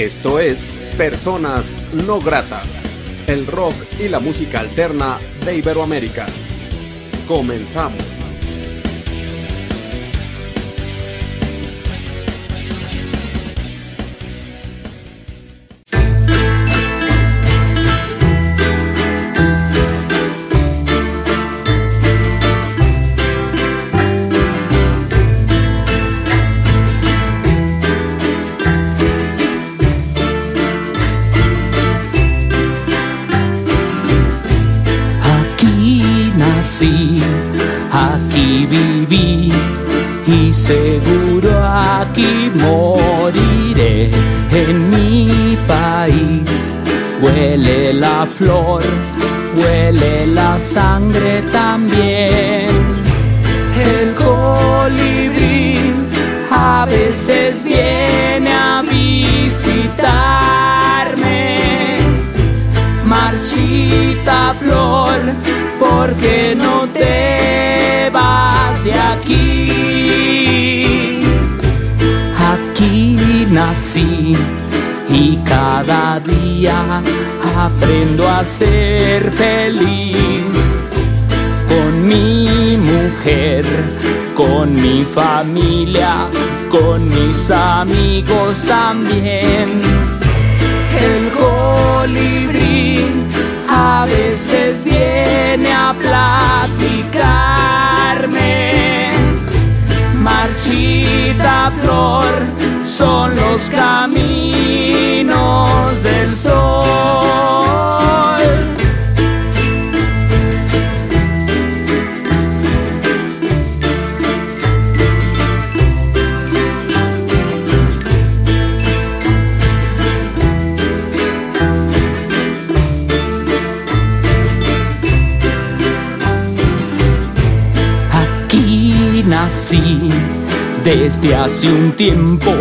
Esto es Personas No Gratas, el rock y la música alterna de Iberoamérica. Comenzamos. Porque no te vas de aquí. Aquí nací y cada día aprendo a ser feliz con mi mujer, con mi familia, con mis amigos también el Flor son los caminos del sol. Desde hace un tiempo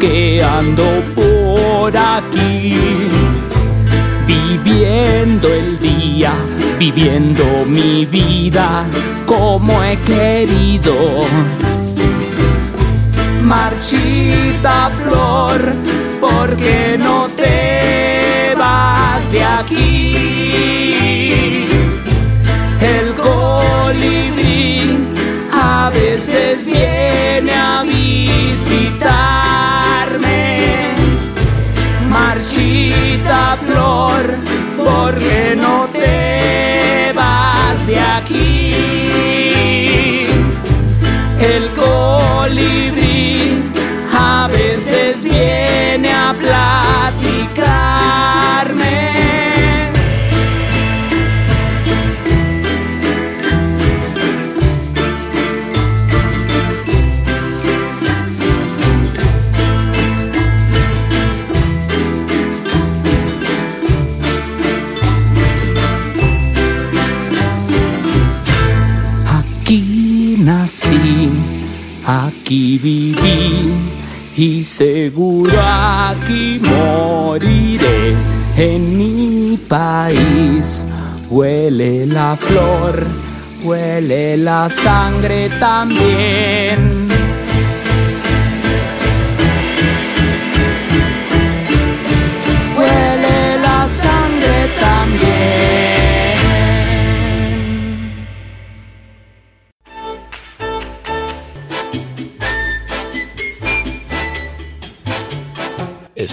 que ando por aquí, viviendo el día, viviendo mi vida como he querido. Marchita flor, porque no te vas de aquí el colibrí a veces viene a visitarme. Marchita flor, porque no te vas de aquí. El colibrí a veces viene a platicarme. Nací, aquí viví y seguro aquí moriré en mi país. Huele la flor, huele la sangre también. Huele la sangre también.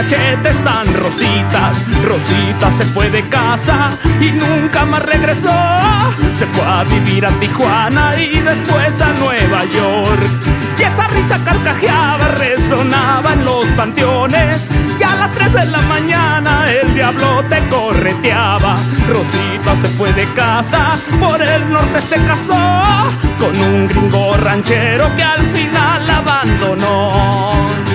Cachetes tan rositas. Rosita se fue de casa y nunca más regresó. Se fue a vivir a Tijuana y después a Nueva York. Y esa risa carcajeaba, resonaba en los panteones. Y a las 3 de la mañana el diablo te correteaba. Rosita se fue de casa, por el norte se casó con un gringo ranchero que al final abandonó.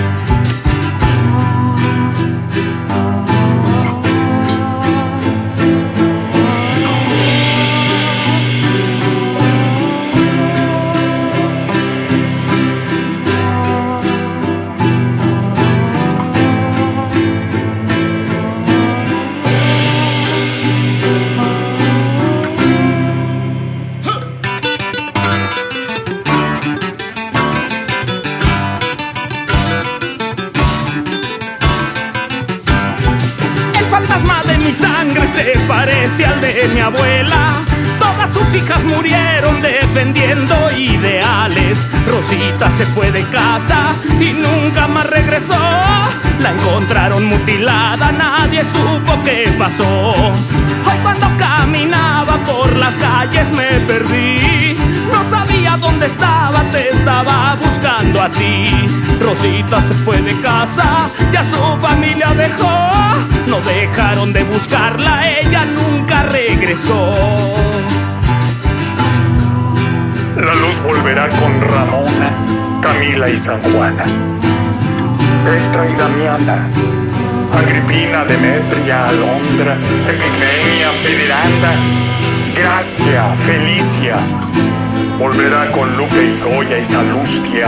Se parece al de mi abuela. Todas sus hijas murieron defendiendo ideales. Rosita se fue de casa y nunca más regresó. La encontraron mutilada, nadie supo qué pasó. Hoy cuando caminaba por las calles me perdí. No sabía dónde estaba, te estaba buscando a ti. Rosita se fue de casa, ya su familia dejó. No dejaron de buscarla, ella nunca regresó. La luz volverá con Ramona, Camila y San Juana. Petra y Damiana. Agripina, Demetria, Alondra, Epimenia, Veneranda, Gracia, Felicia. Volverá con Lupe y Goya y Salustia,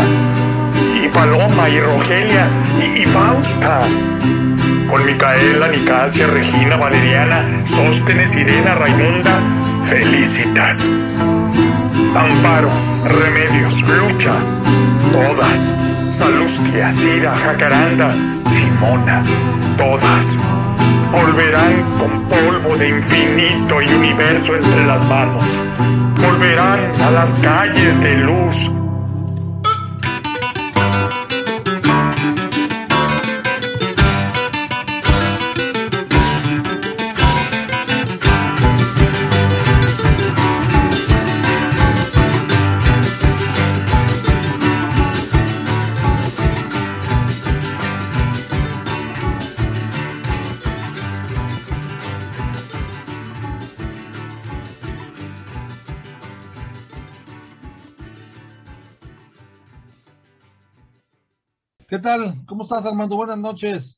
y Paloma y Rogelia y, Fausta. Con Micaela, Nicasia, Regina, Valeriana, Sóstenes, Irena, Raimunda, Felicitas. Amparo, Remedios, Lucha, todas. Salustia, Cira, Jacaranda, Simona, todas. Volverán con polvo de infinito y universo entre las manos. Volverán a las calles de luz tal? ¿Cómo estás, Armando? Buenas noches.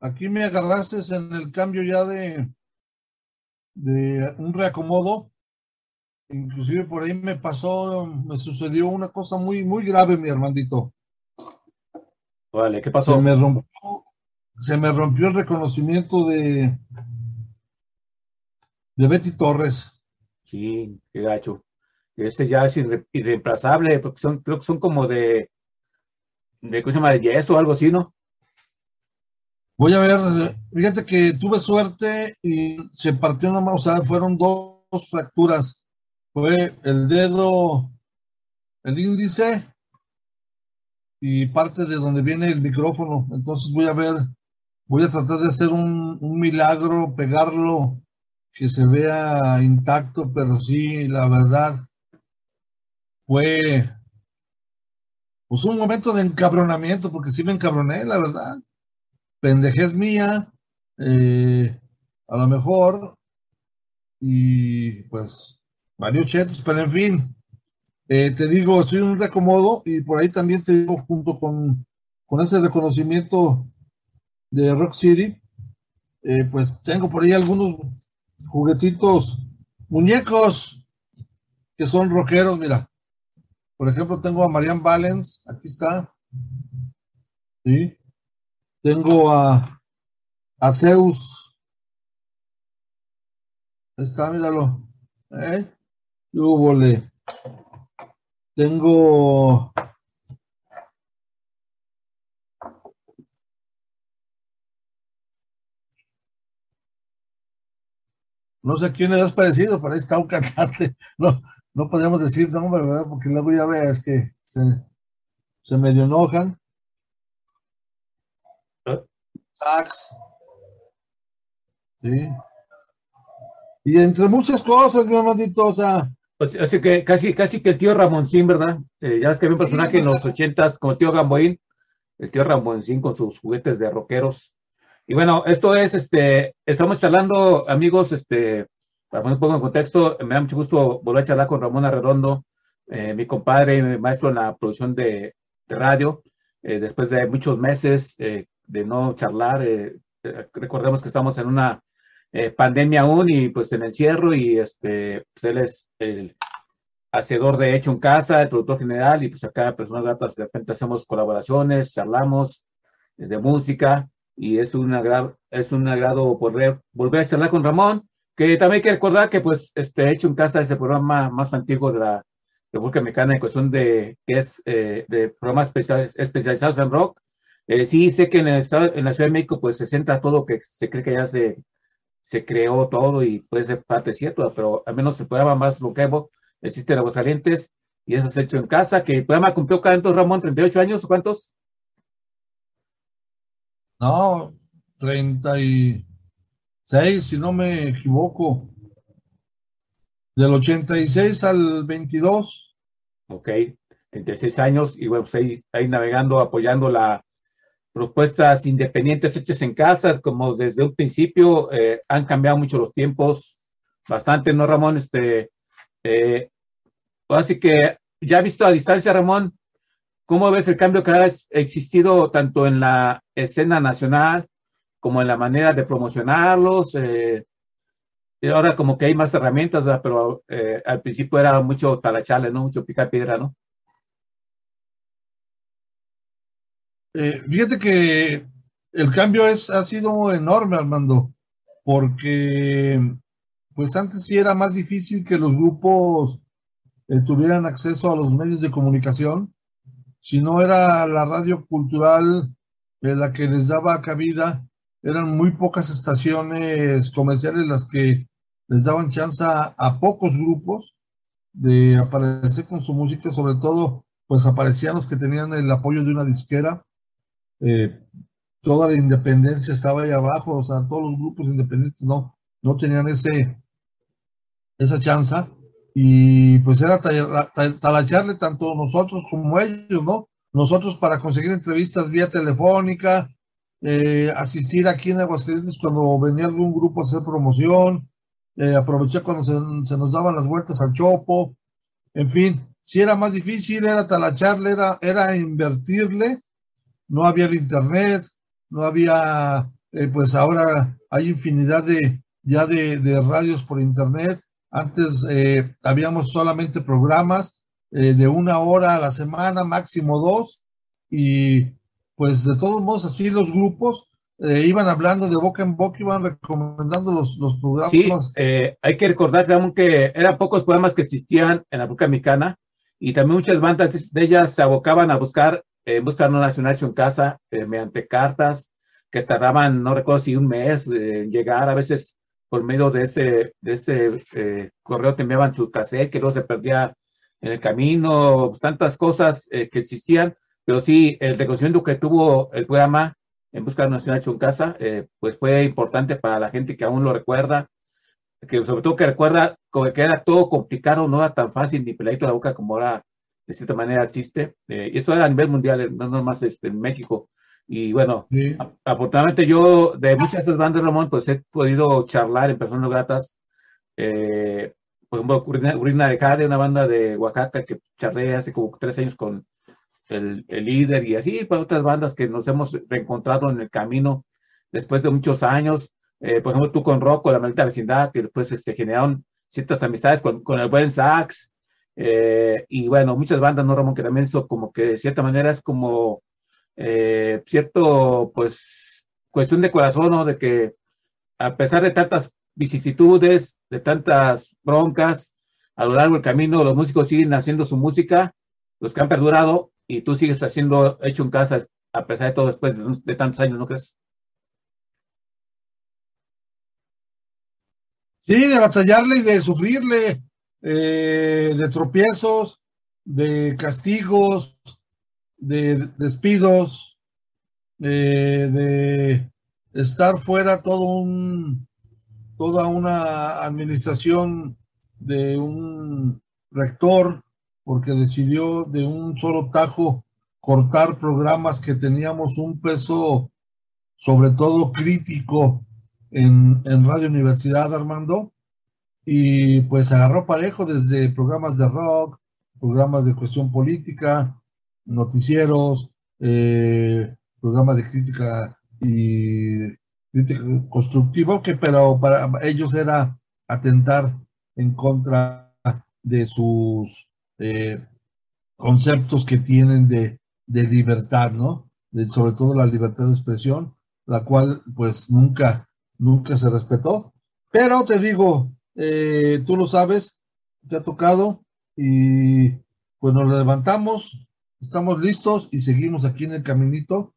Aquí me agarraste en el cambio ya de, de un reacomodo. Inclusive por ahí me pasó, me sucedió una cosa muy, muy grave, mi Armandito. Vale, ¿qué pasó? Se me rompió, se me rompió el reconocimiento de, de Betty Torres. Sí, qué gacho. Este ya es irre- irreemplazable, porque son, creo que son como de, de, ¿cómo se llama? De yeso o algo así, ¿no? Voy a ver, fíjate que tuve suerte y se partió una mano, o sea, fueron dos, dos fracturas. Fue el dedo, el índice y parte de donde viene el micrófono. Entonces voy a ver, voy a tratar de hacer un, un milagro, pegarlo, que se vea intacto, pero sí, la verdad, fue pues un momento de encabronamiento, porque sí me encabroné, la verdad pendejez mía, eh, a lo mejor, y pues varios chetos, pero en fin, eh, te digo, soy un reacomodo y por ahí también te digo, junto con, con ese reconocimiento de Rock City, eh, pues tengo por ahí algunos juguetitos, muñecos que son rockeros, mira. Por ejemplo, tengo a Marianne Valens, aquí está. ¿Sí? Tengo a, Zeus. Ahí está, míralo. ¿Eh? ¿Qué húbole? Tengo. No sé quién le has parecido, pero ahí está un cantante. No, no podríamos decir nombre, ¿verdad? Porque luego ya veas que se, se medio enojan. sax. Sí. Y entre muchas cosas, mi hermanito, o sea, Pues, así que casi, casi que el tío Ramoncín, ¿verdad? Eh, ya ves que había un personaje en los ochentas como el tío Gamboín, el tío Ramoncín con sus juguetes de rockeros. Y bueno, esto es, este, estamos charlando, amigos, este, para poner un poco en contexto, me da mucho gusto volver a charlar con Ramón Arredondo, eh, mi compadre, mi maestro en la producción de, de radio, eh, después de muchos meses eh, de no charlar, eh, eh, recordemos que estamos en una eh, pandemia aún y pues en encierro y este, pues él es el hacedor de Hecho en Casa, el productor general y pues acá Personas Gratas de repente hacemos colaboraciones, charlamos de música y es es un agrado volver, volver a charlar con Ramón, que también hay que recordar que pues este Hecho en Casa es el programa más antiguo de la República Mexicana en cuestión de que es eh, de programas especial- especializados en rock. Eh, sí sé que en el estado, en la Ciudad de México pues se centra todo que se cree que ya se se creó todo y puede ser parte cierto, pero al menos el programa más longevo existe en Aguascalientes y eso es hecho en casa, que el programa cumplió cuántos, Ramón, 38 años cuántos? no, 36, si no me equivoco. Del 86 al 22. Ok, 36 años y bueno, pues ahí, ahí navegando, apoyando las propuestas independientes hechas en casa, como desde un principio eh, han cambiado mucho los tiempos, bastante, ¿no, Ramón? Este, eh, así que ya visto a distancia, Ramón, ¿cómo ves el cambio que ha existido tanto en la escena nacional como en la manera de promocionarlos? Eh, y ahora como que hay más herramientas, pero eh, al principio era mucho talachale, ¿no? Mucho picar piedra, ¿no? Eh, fíjate que el cambio es, ha sido enorme, Armando, porque pues antes sí era más difícil que los grupos tuvieran acceso a los medios de comunicación. Si no era la radio cultural la que les daba cabida, eran muy pocas estaciones comerciales las que les daban chance a, a pocos grupos de aparecer con su música, sobre todo pues aparecían los que tenían el apoyo de una disquera eh, toda la independencia estaba ahí abajo, o sea, todos los grupos independientes no, no tenían ese, esa chance, y pues era talacharle tanto nosotros como ellos, ¿no? Nosotros para conseguir entrevistas vía telefónica, eh, asistir aquí en Aguascalientes cuando venía algún grupo a hacer promoción, eh, aprovechar cuando se, nos daban las vueltas al chopo, en fin, si era más difícil, era talacharle, era, era invertirle, no había el internet, no había, eh, pues ahora hay infinidad de ya de, radios por internet. Antes eh, habíamos solamente programas de una hora a la semana, máximo dos, y pues de todos modos así los grupos eh, iban hablando de boca en boca, iban recomendando los, los programas. Sí, eh, hay que recordar, Ramón, que eran pocos programas que existían en la República Mexicana y también muchas bandas de ellas se abocaban a buscar, eh, una nacional en casa eh, mediante cartas que tardaban, no recuerdo si un mes eh, en llegar, a veces por medio de ese, de ese eh, correo te enviaban su cassette que luego se perdía en el camino, tantas cosas que existían, pero sí, el reconocimiento que tuvo el programa en Busca de una Nacional en casa, eh, pues fue importante para la gente que aún lo recuerda, que sobre todo que recuerda que era todo complicado, no era tan fácil ni peladito la boca como ahora de cierta manera existe. Eh, y eso era a nivel mundial, no nomás este, en México. Y bueno, Sí. afortunadamente yo de muchas de esas bandas, Ramón, pues he podido charlar en personas gratas. Eh, por ejemplo, Urina de Jade, una banda de Oaxaca que charlé hace como tres años con el, el líder y así, para otras bandas que nos hemos reencontrado en el camino después de muchos años. Eh, por ejemplo, tú con Rocco, la maldita vecindad, que después se generaron ciertas amistades con, con el buen sax. eh, y bueno, muchas bandas, ¿no, Ramón? Que también eso como que de cierta manera es como eh, cierto, pues, cuestión de corazón, ¿no? De que a pesar de tantas vicisitudes, de tantas broncas, a lo largo del camino los músicos siguen haciendo su música, los que han perdurado, y tú sigues haciendo hecho en casa a pesar de todo después de, tantos años, ¿no crees? Sí, de batallarle y de sufrirle, eh, de tropiezos, de castigos, de despidos, eh, de estar fuera todo un, toda una administración de un rector, porque decidió de un solo tajo cortar programas que teníamos un peso, sobre todo crítico, en, en Radio Universidad, Armando, y pues agarró parejo desde programas de rock, programas de cuestión política, noticieros, eh, programas de crítica y crítica constructiva, que pero para ellos era atentar en contra de sus conceptos que tienen de, de libertad, ¿no? Sobre todo la libertad de expresión, la cual pues nunca, nunca se respetó. Pero te digo, eh, tú lo sabes, te ha tocado y pues nos levantamos, estamos listos y seguimos aquí en el caminito,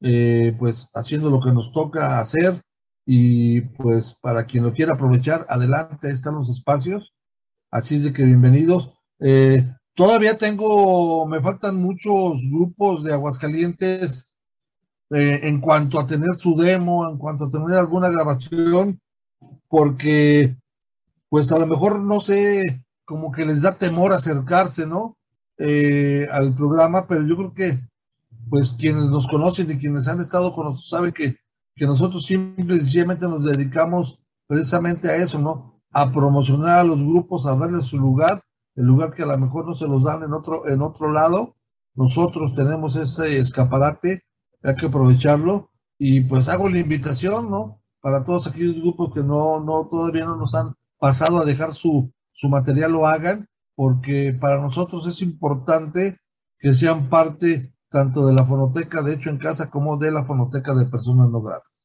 eh, pues haciendo lo que nos toca hacer y pues para quien lo quiera aprovechar, adelante, están los espacios, así es de que bienvenidos. Eh, todavía tengo, me faltan muchos grupos de Aguascalientes en cuanto a tener su demo, en cuanto a tener alguna grabación, porque pues a lo mejor no sé, como que les da temor acercarse, ¿no? Eh, al programa, pero yo creo que, pues quienes nos conocen y quienes han estado con nosotros saben que, que nosotros simple y sencillamente nos dedicamos precisamente a eso, ¿no? A promocionar a los grupos, a darles su lugar, el lugar que a lo mejor no se los dan en otro, en otro lado. Nosotros tenemos ese escaparate, hay que aprovecharlo. Y pues hago la invitación, ¿no? Para todos aquellos grupos que no, no, todavía no nos han pasado a dejar su, su material lo hagan, porque para nosotros es importante que sean parte tanto de la fonoteca de hecho en casa como de la fonoteca de personas no gratas.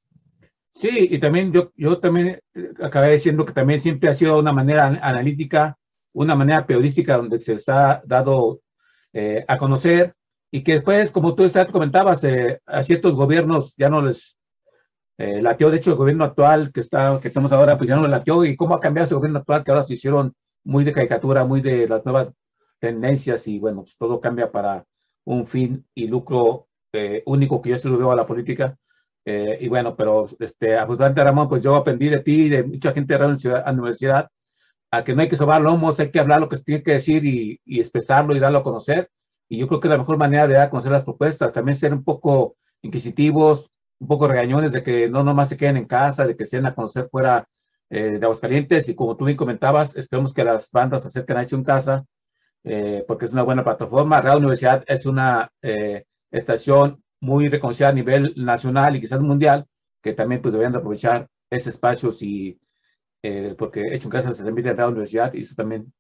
Sí, y también yo, yo también eh, acabé diciendo que también siempre ha sido una manera analítica, una manera periodística donde se les ha dado eh, a conocer y que después, como tú comentabas, eh, a ciertos gobiernos ya no les eh, latió, de hecho, el gobierno actual que está, que estamos ahora, pues ya no latió, y cómo ha cambiado ese gobierno actual, que ahora se hicieron muy de caricatura, muy de las nuevas tendencias, y bueno, pues todo cambia para un fin y lucro eh, único que yo se lo veo a la política. Eh, y bueno, pero este, absolutamente Ramón, pues yo aprendí de ti y de mucha gente de la universidad, a que no hay que sobar lomos, hay que hablar lo que tiene que decir y, y expresarlo y darlo a conocer. Y yo creo que la mejor manera de dar a conocer las propuestas, también ser un poco inquisitivos, un poco regañones de que no nomás se queden en casa, de que se den a conocer fuera eh, de Aguascalientes. Y como tú bien comentabas, esperemos que las bandas se acerquen a hecho en casa, eh, porque es una buena plataforma. Radio Universidad es una eh, estación muy reconocida a nivel nacional y quizás mundial, que también pues deberían de aprovechar ese espacio y porque hecho en casa se transmite en Radio Universidad y eso también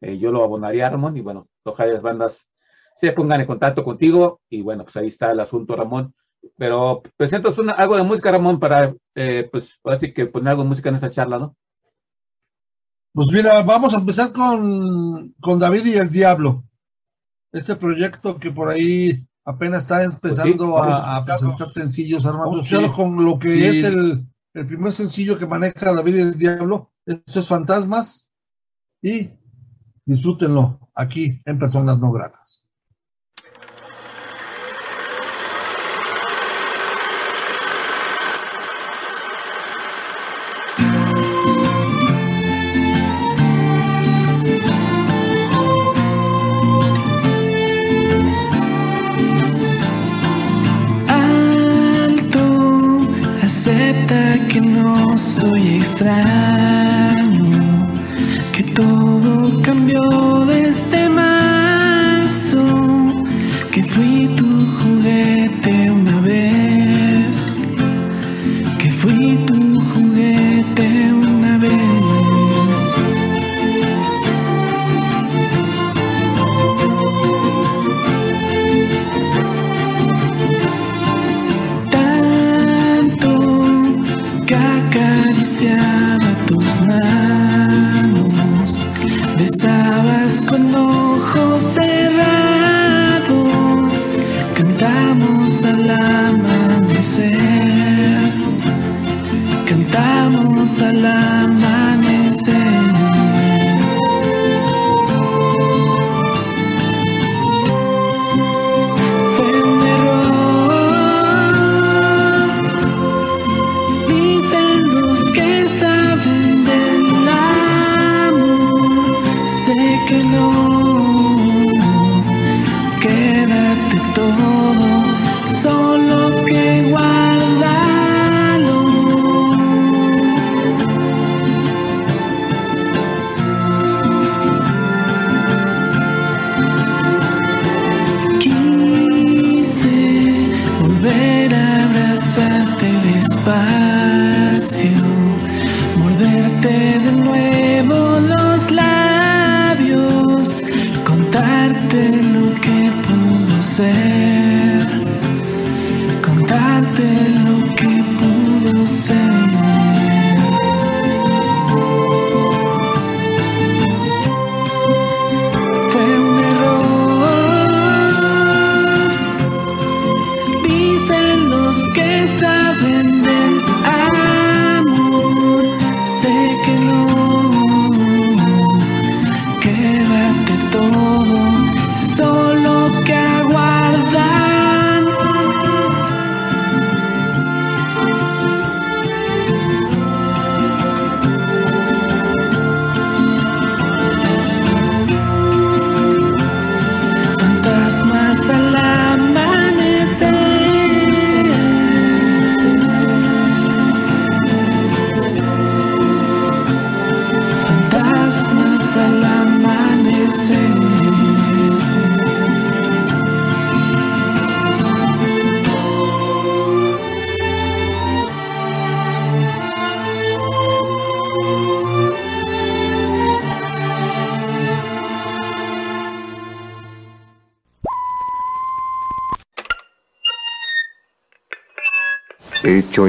yo lo abonaría, Ramón, y bueno, ojalá las bandas se pongan en contacto contigo y bueno, pues ahí está el asunto, Ramón. Pero presentas una, algo de música, Ramón, para, eh, pues, así que poner algo de música en esa charla, ¿no? Pues mira, vamos a empezar con, con David y el Diablo. Este proyecto que por ahí apenas está empezando Pues sí, a, a presentar sencillos, Armando. Vamos con lo que es el, el primer sencillo que maneja David y el Diablo. Estos fantasmas. Y disfrútenlo aquí en Personas No Gratas. Soy extraño, que todo cambió desde salam.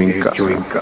Hecho en casa. Esto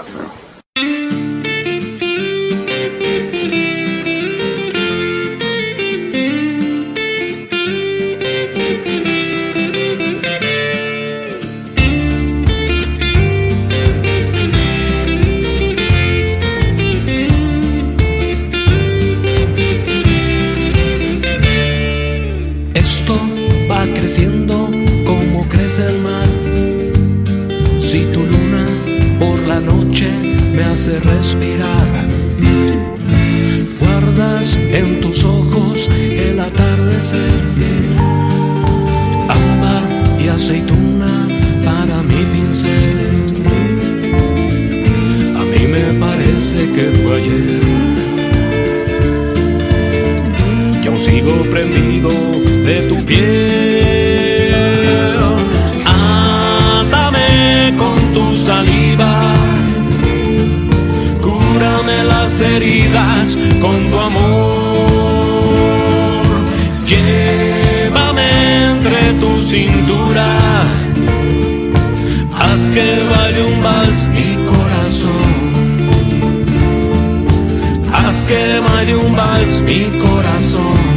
corazón.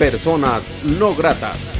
personas no gratas.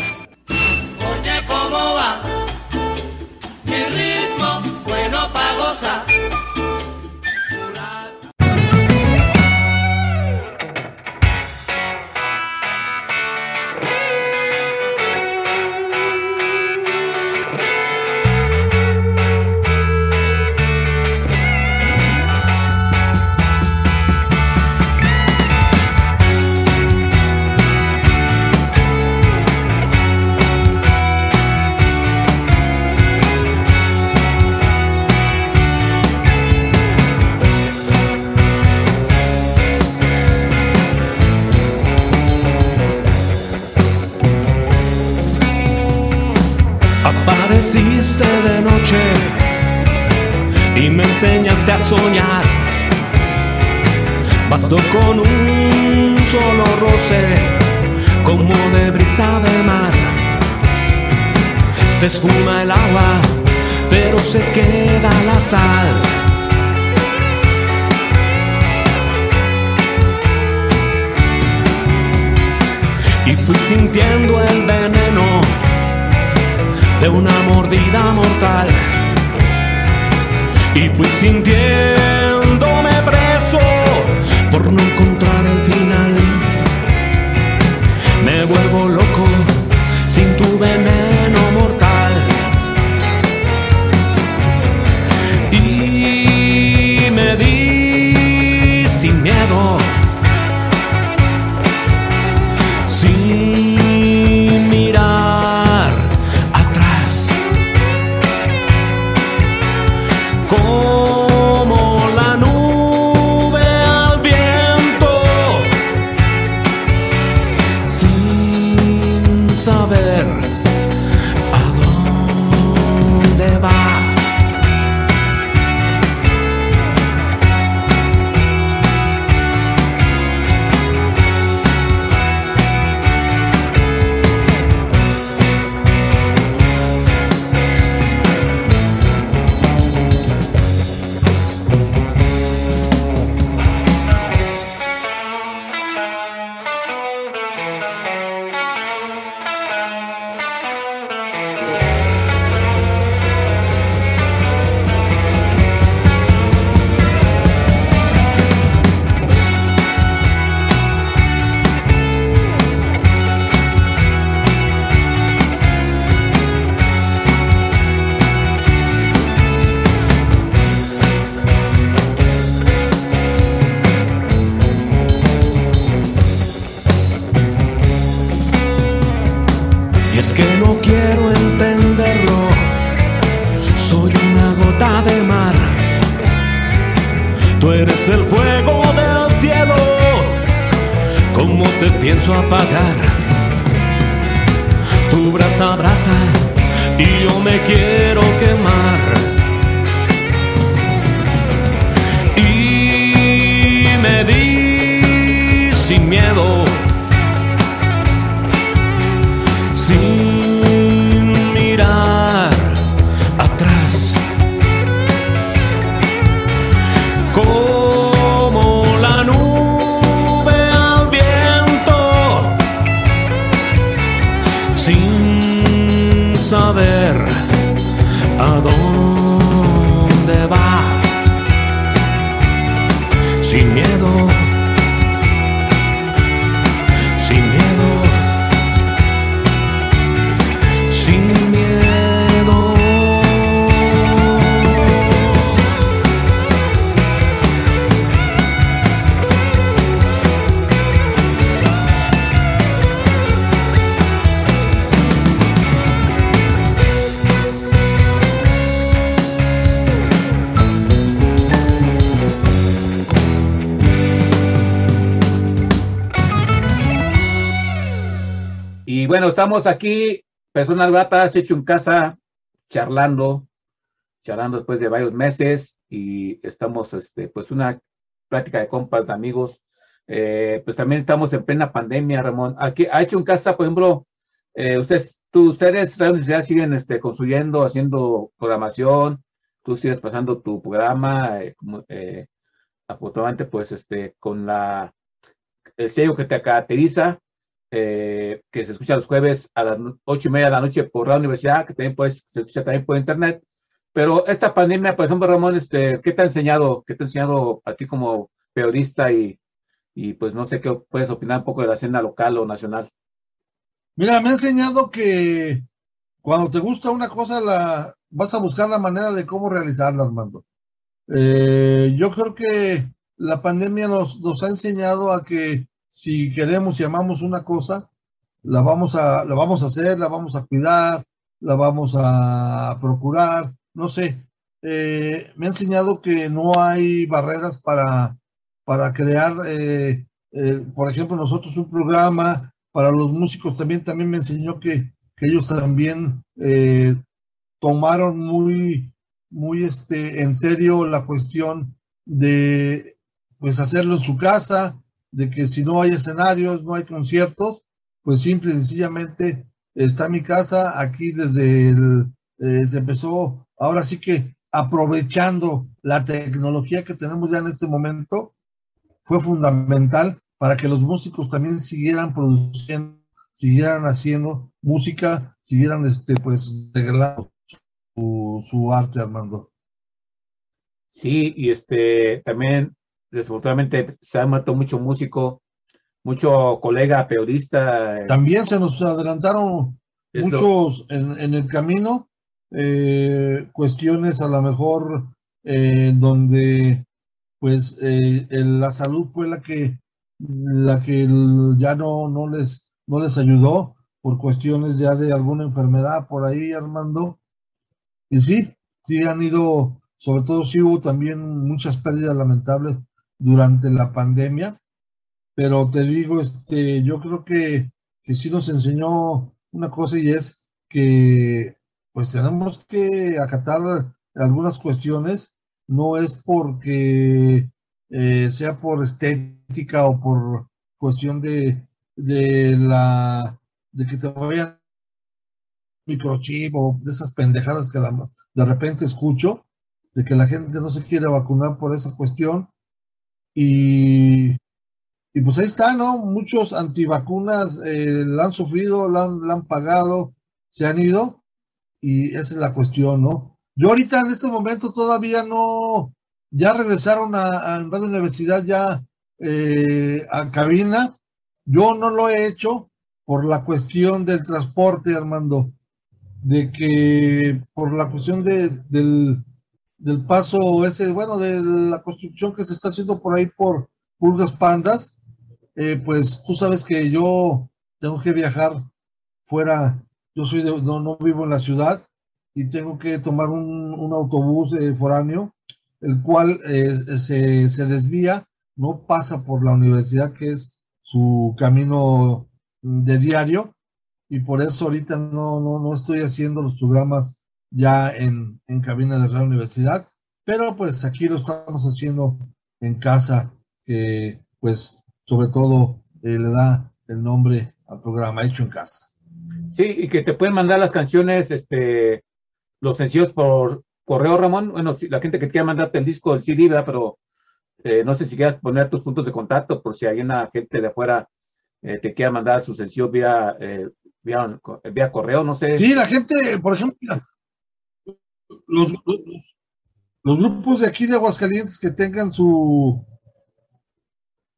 llegaste a soñar. Bastó con un solo roce, como de brisa de mar. Se esfuma el agua, pero se queda la sal. Y fui sintiendo el veneno de una mordida mortal y fui sintiéndome preso por no encontrar el final. Me vuelvo loco sin tu veneno estamos aquí, personas gratas, hecho en casa, charlando, charlando después de varios meses y estamos, este, pues una plática de compas, de amigos. Eh, pues también estamos en plena pandemia, Ramón. Aquí, ha hecho en casa, por ejemplo, eh, ustedes, tú, ustedes, la universidad siguen este, construyendo, haciendo programación, tú sigues pasando tu programa, eh, eh, afortunadamente, pues, este, con la, el sello que te caracteriza, eh, que se escucha los jueves a las ocho y media de la noche por la universidad, que también puedes, se escucha también por internet. Pero esta pandemia, por ejemplo, Ramón, este, ¿qué te ha enseñado? ¿Qué te ha enseñado a ti como periodista y, y pues no sé qué puedes opinar un poco de la escena local o nacional? Mira, me ha enseñado que cuando te gusta una cosa, la vas a buscar la manera de cómo realizarla, Armando. Eh, yo creo que la pandemia nos, nos ha enseñado a que si queremos y amamos una cosa, la vamos a, la vamos a hacer, la vamos a cuidar, la vamos a procurar, no sé. Eh, me ha enseñado que no hay barreras para, para crear, eh, eh, por ejemplo, nosotros un programa, para los músicos también, también me enseñó que, que ellos también tomaron muy, muy este, en serio la cuestión de pues hacerlo en su casa, de que si no hay escenarios, no hay conciertos, pues simple y sencillamente está mi casa aquí desde el, eh, se empezó, ahora sí que aprovechando la tecnología que tenemos ya en este momento, fue fundamental para que los músicos también siguieran produciendo, siguieran haciendo música, siguieran este, pues degradando su, su arte, Armando. Sí, y este también desafortunadamente se ha muerto mucho músico, mucho colega periodista. eh, También se nos adelantaron muchos en, en el camino, eh, cuestiones a lo mejor eh, donde pues eh, la salud fue la que la que ya no, no les no les ayudó por cuestiones ya de alguna enfermedad por ahí Armando y sí sí han ido sobre todo sí hubo también muchas pérdidas lamentables durante la pandemia pero te digo este yo creo que que sí nos enseñó una cosa y es que pues tenemos que acatar algunas cuestiones, no es porque eh, sea por estética o por cuestión de, de la de que te vayan microchip o de esas pendejadas que la- de repente escucho, de que la gente no se quiere vacunar por esa cuestión y y pues ahí está, ¿no? Muchos antivacunas eh, la han sufrido, la han, la han pagado, se han ido, y esa es la cuestión, ¿no? Yo ahorita en este momento todavía no, ya regresaron a, a Radio Universidad ya eh, a cabina. Yo no lo he hecho por la cuestión del transporte, Armando, de que por la cuestión de, del, del paso ese, bueno, de la construcción que se está haciendo por ahí por Pulgas Pandas, eh, pues tú sabes que yo tengo que viajar fuera, yo soy de, no, no vivo en la ciudad y tengo que tomar un, un autobús eh, foráneo, el cual eh, se, se desvía, no pasa por la universidad que es su camino de diario y por eso ahorita no, no, no estoy haciendo los programas ya en, en cabina de la universidad, pero pues aquí lo estamos haciendo en casa, que pues sobre todo eh, le da el nombre al programa hecho en casa. Sí, y que te pueden mandar las canciones, este, los sencillos por correo, Ramón. Bueno, si la gente que quiera mandarte el disco, el CD, ¿verdad? Pero eh, no sé si quieras poner tus puntos de contacto por si hay una gente de afuera eh, te quiera mandar su sencillo vía, eh, vía, vía correo, no sé. Sí, la gente, por ejemplo, mira, los, los, grupos de aquí de Aguascalientes que tengan su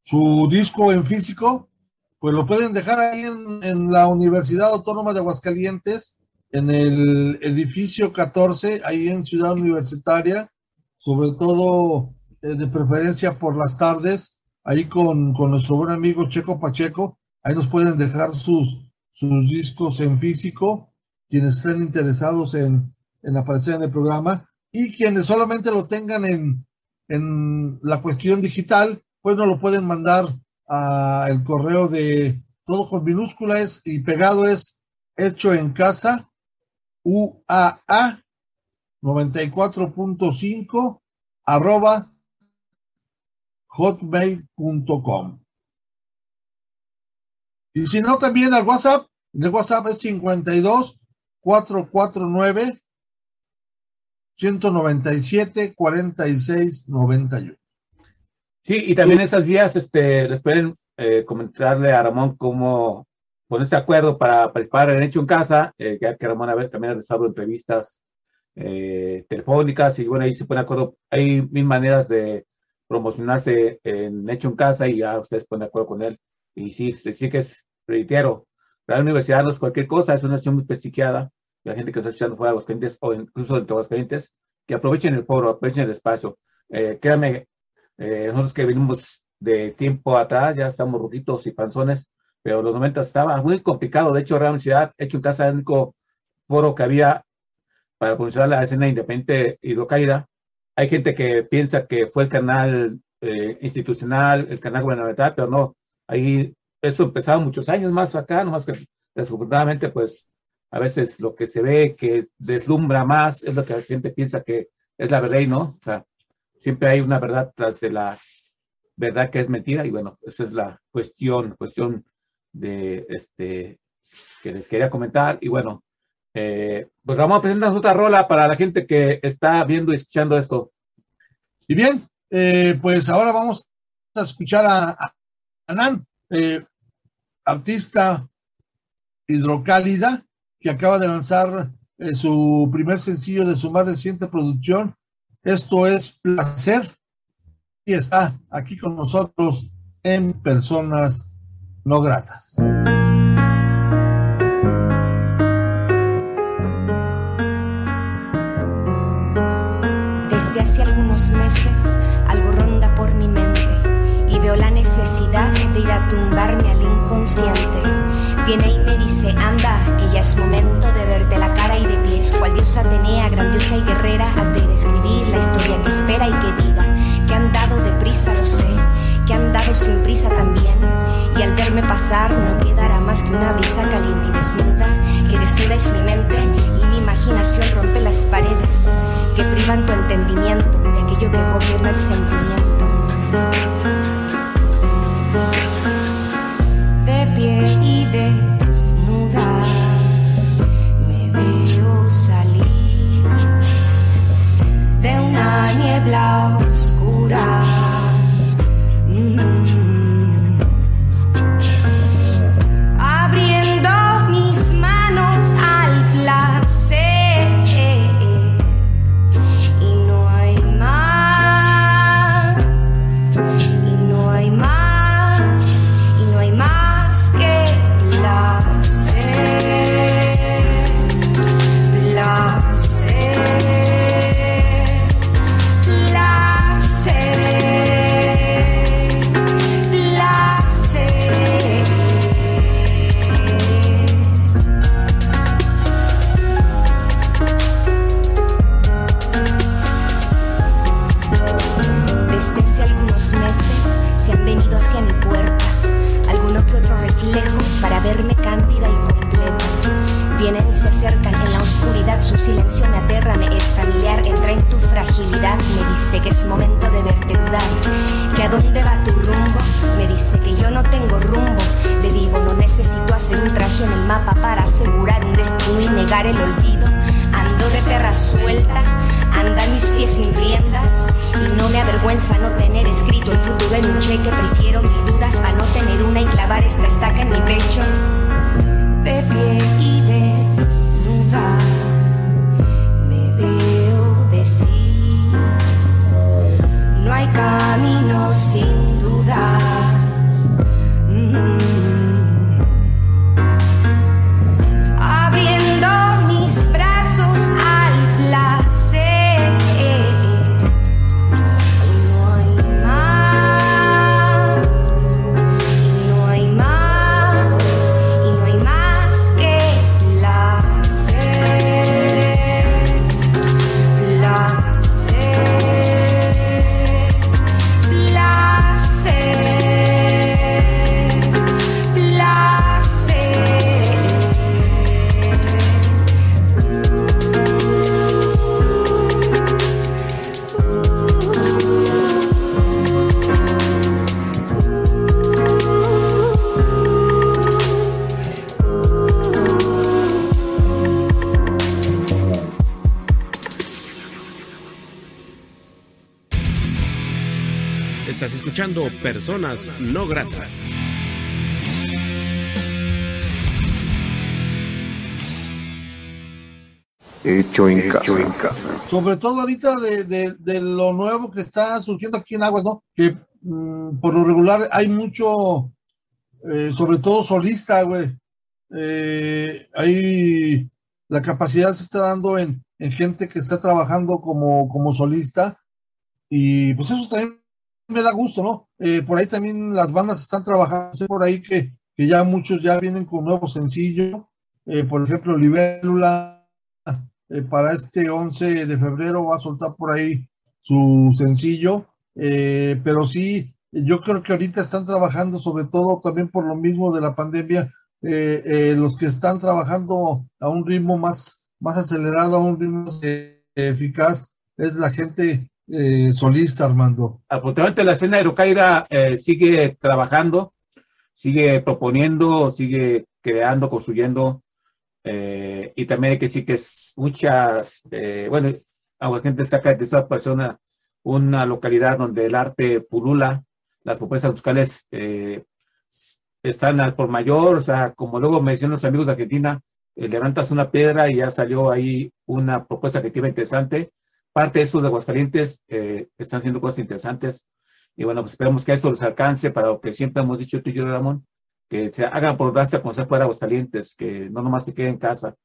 su disco en físico, pues lo pueden dejar ahí en, en la Universidad Autónoma de Aguascalientes, en el edificio 14, ahí en Ciudad Universitaria, sobre todo eh, de preferencia por las tardes, ahí con, con nuestro buen amigo Checo Pacheco, ahí nos pueden dejar sus, sus discos en físico, quienes estén interesados en, en aparecer en el programa, y quienes solamente lo tengan en, en la cuestión digital, pues nos lo pueden mandar a el correo de todo con minúsculas y pegado es hecho en casa UAA 94.5 arroba hotmail.com y si no también al WhatsApp el WhatsApp es 52 449 197 46 91 Sí, y también esas vías, este, les pueden eh, comentarle a Ramón cómo ponerse de acuerdo para participar en Hecho en Casa, eh, ya que Ramón a ver, también ha realizado entrevistas eh, telefónicas y bueno, ahí se pone de acuerdo. Hay mil maneras de promocionarse en Hecho en Casa y ya ustedes ponen de acuerdo con él. Y sí, sí que es, reitero, la universidad no es cualquier cosa, es una acción muy prestigiada. La gente que está escuchando fuera de Aguascalientes o incluso dentro de Aguascalientes, que aprovechen el foro, aprovechen el espacio. Eh, créanme, eh, nosotros que venimos de tiempo atrás, ya estamos rujitos y panzones, pero los 90 estaba muy complicado. De hecho, Real Ciudad, hecho en casa, el único foro que había para promocionar la escena independiente hidrocaída. Hay gente que piensa que fue el canal eh, institucional, el canal gubernamental, pero no. Ahí eso empezaba muchos años más acá, nomás que desafortunadamente, pues a veces lo que se ve que deslumbra más es lo que la gente piensa que es la verdad y no. O sea, siempre hay una verdad tras de la verdad que es mentira y bueno, esa es la cuestión, cuestión de este que les quería comentar y bueno, eh, pues vamos a presentar otra rola para la gente que está viendo y escuchando esto. Y bien, eh, pues ahora vamos a escuchar a, a Nan, eh, artista Hidrocálida, que acaba de lanzar eh, su primer sencillo de su más reciente producción. Esto es Placer. Y está aquí con nosotros en Personas No Gratas. Desde hace algunos meses algo ronda por mi mente y veo la necesidad de ir a tumbarme al inconsciente. Viene y me dice, anda, que ya es momento de verte la cara y de pie. Cual diosa Atenea, grandiosa y guerrera, has de describir la historia que espera y que diga que han dado deprisa, lo sé, que han dado sin prisa también. Y al verme pasar no quedará más que una brisa caliente y desnuda, que desnuda es mi mente y mi imaginación rompe las paredes que privan tu entendimiento de aquello que gobierna el sentimiento. Niebla oscura. Personas No Gratas. Hecho en casa. sobre todo ahorita de, de- de lo nuevo que está surgiendo aquí en Aguas, ¿no? Que mm, por lo regular hay mucho, eh, sobre todo solista, güey. Eh, hay, la capacidad se está dando en, en gente que está trabajando como, como solista y pues eso también me da gusto, ¿no? Eh, por ahí también las bandas están trabajando, sé por ahí que, que ya muchos ya vienen con nuevos sencillos, eh, por ejemplo, Libélula, eh, para este 11 de febrero va a soltar por ahí su sencillo, pero sí, yo creo que ahorita están trabajando sobre todo también por lo mismo de la pandemia, los que están trabajando a un ritmo más, más acelerado, a un ritmo más, eficaz, es la gente eh, solista, Armando. Afortunadamente la escena aerocaída eh, sigue trabajando, sigue proponiendo, sigue creando, construyendo, eh, y también hay que decir que es muchas, bueno, gente saca de esa persona una localidad donde el arte pulula, las propuestas musicales están al por mayor, o sea, como luego me decían los amigos de Argentina, levantas una piedra y ya salió ahí una propuesta creativa interesante. Parte de eso de Aguascalientes eh, están haciendo cosas interesantes. Y bueno, pues esperemos que esto les alcance para lo que siempre hemos dicho tú y yo, Ramón, que se hagan por darse a conocer fuera de Aguascalientes, que no nomás se quede en casa.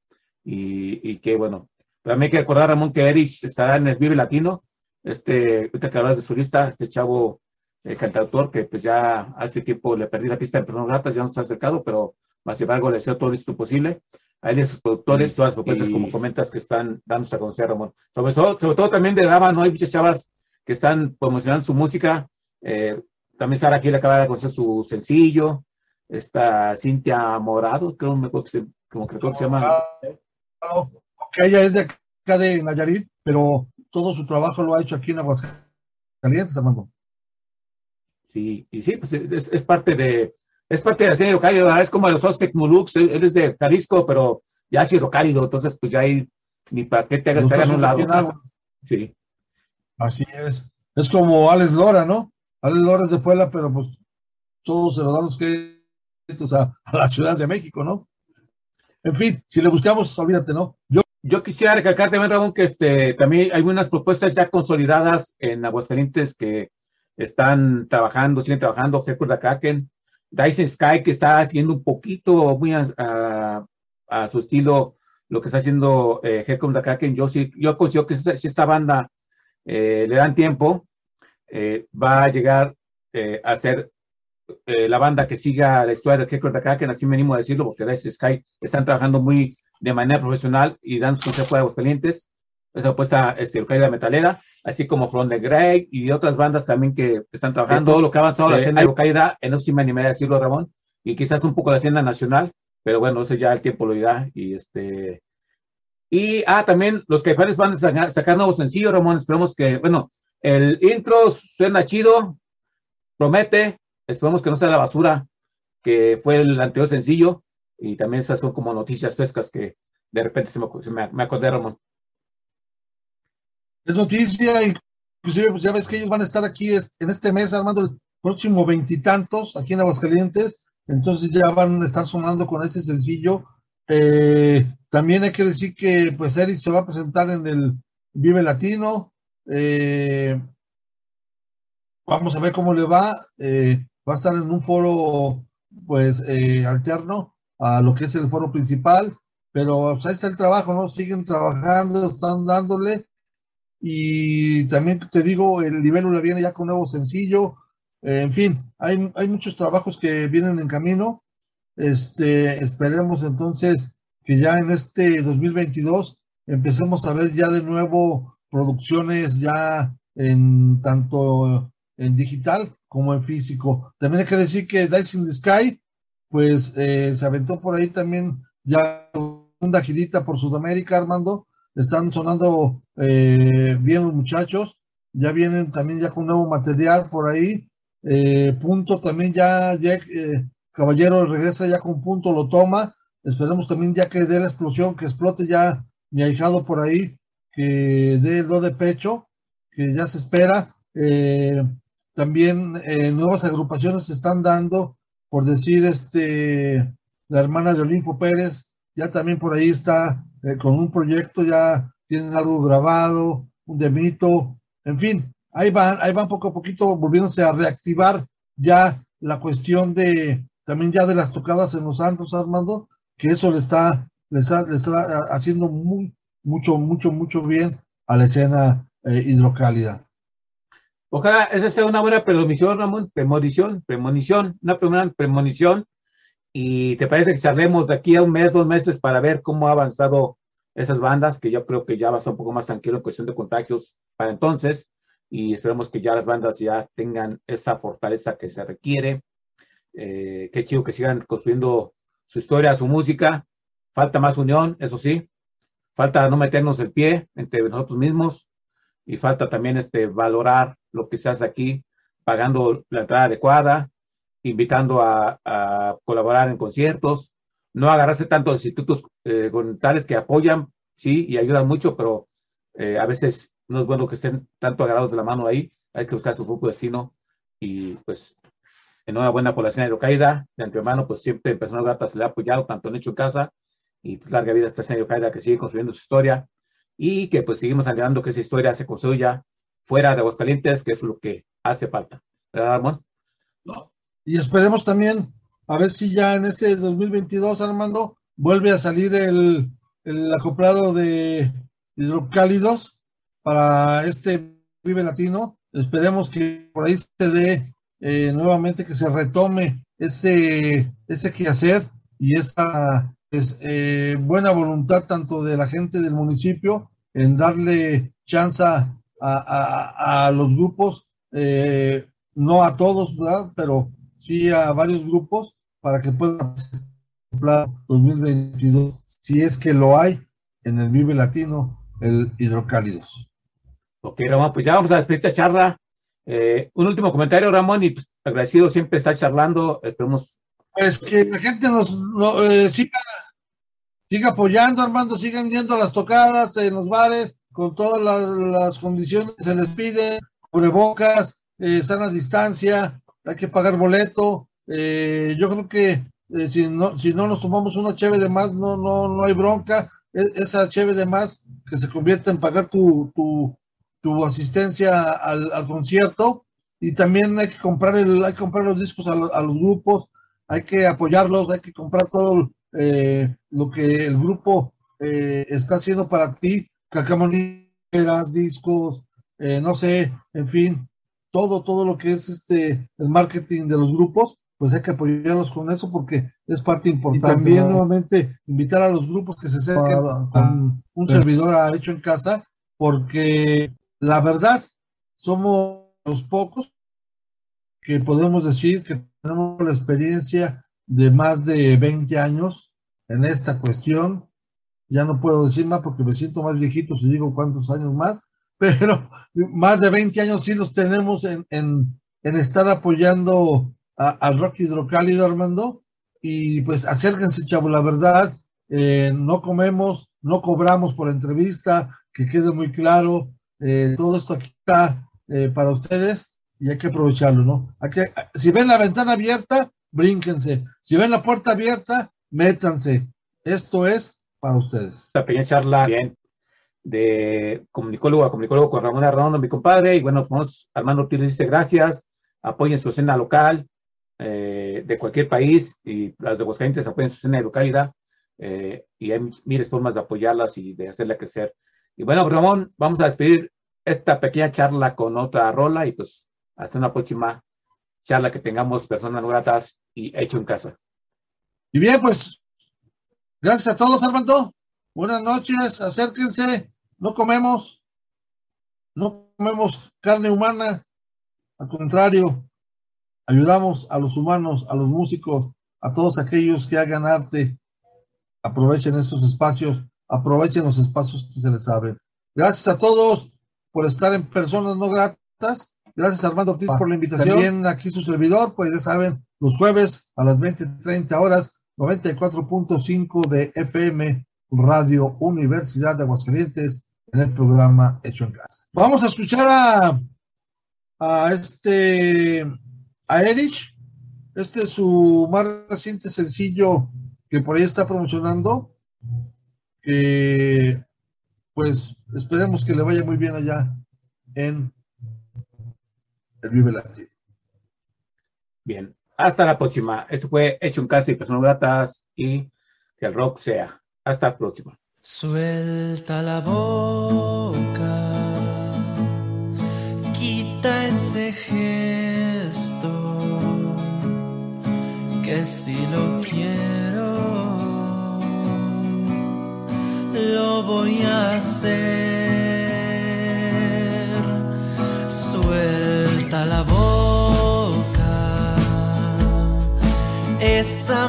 Y, y que bueno, también hay que recordar, Ramón, que Eris estará en el Vive Latino, este, ahorita que hablas de solista, este chavo eh, cantautor que pues ya hace tiempo le perdí la pista en Personas Gratas, ya no se ha acercado, pero más embargo le deseo todo listo posible. A él y a sus productores, todas las propuestas, como comentas, que están dándose a conocer, Ramón. Sobre todo, sobre todo también de Dama, ¿no? Hay muchas chavas que están promocionando su música. Eh, también Sara aquí le acaba de conocer su sencillo. Esta Cintia Morado, creo, me acuerdo que se, como creo que se llama. que ella es de acá de Nayarit, pero todo su trabajo lo ha hecho aquí en Aguascalientes, Armando. Sí, y sí, pues es, es parte de, es parte de la escena hidrocálida, es como los Ostek Mulux, él es de Jalisco, pero ya es hidrocálido, entonces pues ya hay ni para qué te hagas estar en un lado. Sí. Así es. Es como Alex Lora, ¿no? Alex Lora es de Puebla, pero pues todos se lo dan los créditos a, a la Ciudad de México, ¿no? En fin, si le buscamos, olvídate, ¿no? Yo yo quisiera recalcar también, Ramón, que este, también hay unas propuestas ya consolidadas en Aguascalientes que están trabajando, siguen trabajando, Hercules Kraken, Dyson Sky, que está haciendo un poquito muy a, a, a su estilo lo que está haciendo eh, Hercules Kraken. Yo sí, yo considero que si esta banda eh, le dan tiempo, eh, va a llegar eh, a ser la banda que siga la historia de Hercules Kraken, así me animo a decirlo, porque Dyson Sky están trabajando muy de manera profesional y dando su consejo de Aguascalientes, esa apuesta este, caída metalera, así como From the Grey y otras bandas también que están trabajando, todo lo que ha avanzado la Eh, escena de caída, en sí me a decirlo, Ramón, y quizás un poco la escena nacional, pero bueno, eso ya el tiempo lo dirá, y este... Y, ah, también los Caifanes van a sacar, sacar nuevo sencillo, Ramón, esperemos que, bueno, el intro suena chido, promete, esperemos que no sea la basura que fue el anterior sencillo, y también esas son como noticias frescas que de repente se me, se me, me acordé, Ramón. Es noticia, inclusive pues ya ves que ellos van a estar aquí en este mes armando el próximo veintitantos aquí en Aguascalientes, entonces ya van a estar sonando con ese sencillo. Eh, también hay que decir que pues Eric se va a presentar en el Vive Latino. eh, vamos a ver cómo le va. eh, va a estar en un foro pues eh, alterno a lo que es el foro principal, pero pues, ahí está el trabajo, ¿no? Siguen trabajando, están dándole. Y también te digo, el Libélula viene ya con nuevo sencillo. Eh, en fin, hay, hay muchos trabajos que vienen en camino. Este, esperemos entonces que ya en este 2022 empecemos a ver ya de nuevo producciones ya en tanto en digital como en físico. También hay que decir que Dice in the Sky, pues eh, se aventó por ahí también ya una girita por Sudamérica, Armando. Están sonando eh, bien los muchachos. Ya vienen también ya con nuevo material por ahí. Eh, punto también ya, Jack eh, Caballero regresa ya con punto, lo toma. Esperemos también ya que dé la explosión, que explote ya mi ahijado por ahí, que dé el do de pecho, que ya se espera. Eh, también eh, nuevas agrupaciones se están dando, por decir, este, la hermana de Olimpo Pérez, ya también por ahí está con un proyecto, ya tienen algo grabado, un demito, en fin, ahí van, ahí van poco a poquito volviéndose a reactivar ya la cuestión de, también ya de las tocadas en los santos, Armando, que eso le está, le está, le está haciendo muy, mucho, mucho, mucho bien a la escena eh, hidrocálida. Ojalá esa sea una buena premonición, Ramón, premonición, premonición, una premonición. Y te parece que charlemos de aquí a un mes, dos meses para ver cómo ha avanzado esas bandas, que yo creo que ya va a estar un poco más tranquilo en cuestión de contagios para entonces. Y esperemos que ya las bandas ya tengan esa fortaleza que se requiere. Eh, qué chido que sigan construyendo su historia, su música. Falta más unión, eso sí. Falta no meternos el pie entre nosotros mismos y falta también este valorar lo que se hace aquí, pagando la entrada adecuada, invitando a, a colaborar en conciertos, no agarrarse tanto institutos eh, voluntarios que apoyan, sí, y ayudan mucho, pero eh, a veces no es bueno que estén tanto agarrados de la mano ahí, hay que buscar su propio destino y pues en una buena población hidrocaída. De antemano, pues siempre en Personas Gratas se le ha apoyado tanto en hecho en casa y pues, larga vida a esta escena hidrocaída que sigue construyendo su historia y que pues seguimos anhelando que esa historia se construya fuera de Aguascalientes, que es lo que hace falta. ¿Verdad? No. Y esperemos también a ver si ya en ese 2022, Armando, vuelve a salir el, el acoplado de hidrocálidos para este Vive Latino. Esperemos que por ahí se dé eh, nuevamente, que se retome ese, ese quehacer y esa pues, eh, buena voluntad tanto de la gente del municipio en darle chance a, a, a los grupos, eh, no a todos, ¿verdad? pero sí a varios grupos para que puedan cumplir 2022, si es que lo hay en el Vive Latino, el Hidrocálidos. Ok, Ramón, pues ya vamos a despedir esta charla. Eh, un último comentario, Ramón, y pues, agradecido siempre estar charlando. Esperemos. Pues que la gente nos no, eh, siga, siga apoyando, Armando, sigan yendo a las tocadas en los bares, con todas las, las condiciones se les pide, cubrebocas, eh, sana distancia, hay que pagar boleto. Eh, yo creo que eh, si no si no nos tomamos una cheve de más, no no no hay bronca. E- esa cheve de más que se convierte en pagar tu, tu, tu asistencia al, concierto. Y también hay que comprar el hay que comprar los discos a, a los grupos, hay que apoyarlos, hay que comprar todo eh, lo que el grupo eh, está haciendo para ti, cacamoneras, discos, no sé, en fin, todo, todo lo que es este el marketing de los grupos, pues hay que apoyarlos con eso porque es parte importante. Y también ¿no? nuevamente invitar a los grupos que se acerquen Ah, con un sí. servidor a hecho en casa, porque la verdad somos los pocos que podemos decir que tenemos la experiencia de más de 20 años en esta cuestión. Ya no puedo decir más porque me siento más viejito si digo cuántos años más, pero más de 20 años sí los tenemos en, en, en estar apoyando a- al rock hidrocálido, Armando. Y pues acérquense, chavo, la verdad, eh, no comemos, no cobramos por entrevista, que quede muy claro, eh, todo esto aquí está eh, para ustedes y hay que aprovecharlo, ¿no? Hay si ven la ventana abierta, brínquense. Si ven la puerta abierta, métanse. Esto es para ustedes. Esta pequeña charla bien de comunicólogo a comunicólogo con Ramón Arredondo, mi compadre. Y bueno, vamos, Armando Ortiz dice gracias, apoyen su escena local eh, de cualquier país y las de Aguascalientes apoyen su escena de localidad. eh, y hay miles formas de apoyarlas y de hacerla crecer. Y bueno, pues, Ramón, vamos a despedir esta pequeña charla con otra rola y pues hasta una próxima charla que tengamos personas gratas y hecho en casa. Y bien, pues, gracias a todos, Armando. Buenas noches, acérquense. No comemos, no comemos carne humana. Al contrario, ayudamos a los humanos, a los músicos, a todos aquellos que hagan arte. Aprovechen estos espacios, aprovechen los espacios que se les abren. Gracias a todos por estar en Personas No Gratas. Gracias Armando Ortiz por la invitación. También aquí su servidor, pues ya saben, los jueves a las 20:30 horas, 94.5 de FM Radio Universidad de Aguascalientes en el programa Hecho en Casa. Vamos a escuchar a, a este, a Erich. Este es su más reciente sencillo que por ahí está promocionando. Que pues esperemos que le vaya muy bien allá en el Vive Latino. Bien, hasta la próxima. Esto fue Hecho en Casa y Personas Gratas y que el rock sea. Hasta la próxima. Suelta la boca, si lo quiero, lo voy a hacer. Suelta la boca, esa